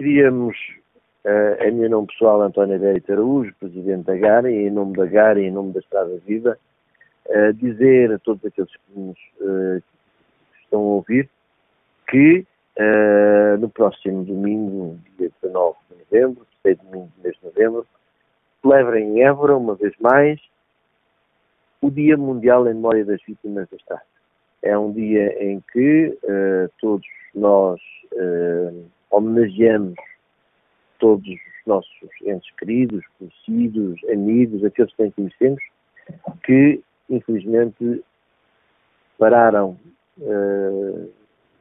queríamos, uh, em meu nome pessoal, António Beito Araújo, presidente da GARA, e em nome da GARA e em nome da Estrada Viva, uh, dizer a todos aqueles que nos uh, estão a ouvir que no próximo domingo, dia 19 de novembro, terceiro domingo do mês de novembro, celebrem em Évora, uma vez mais, o Dia Mundial em Memória das Vítimas da Estrada. É um dia em que todos nós homenageamos todos os nossos entes queridos, conhecidos, amigos, aqueles que nem conhecemos, que infelizmente pararam, uh,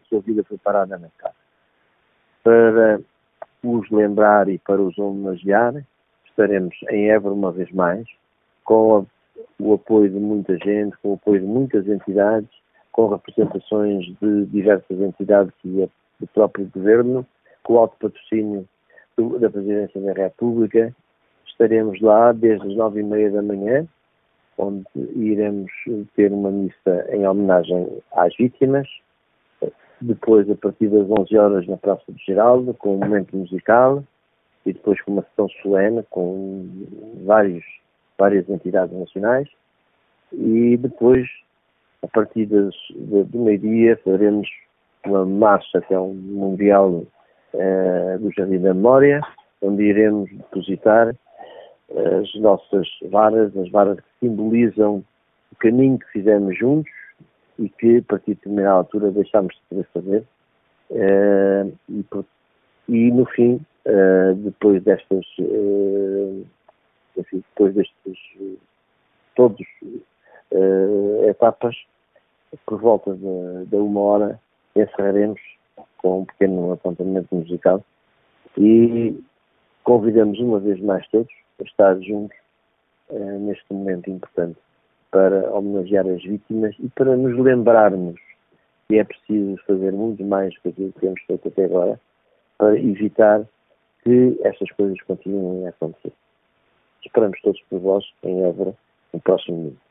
sua vida foi parada na casa. Para os lembrar e para os homenagear, estaremos em Évora uma vez mais, com a, o apoio de muita gente, com o apoio de muitas entidades, com representações de diversas entidades e do próprio governo, com o alto patrocínio da Presidência da República. Estaremos lá desde as nove e meia da manhã, onde iremos ter uma missa em homenagem às vítimas. Depois, a partir das 11 horas, na Praça de Geraldo, com um momento musical. E depois com uma sessão solene com vários, várias entidades nacionais. E depois, a partir das, do meio-dia, faremos uma marcha que é um mundial uh, do Jardim da Memória, onde iremos depositar uh, as nossas varas, as varas que simbolizam o caminho que fizemos juntos e que, a partir de determinada altura, deixámos de poder fazer. Uh, e, e, no fim, depois destas, enfim, depois destes todos etapas, por volta de uma hora, encerraremos com um pequeno apontamento musical e convidamos uma vez mais todos a estar juntos uh, neste momento importante para homenagear as vítimas e para nos lembrarmos que é preciso fazer muito mais do que aquilo que temos feito até agora para evitar que estas coisas continuem a acontecer. Esperamos todos por vós em Évora no próximo domingo.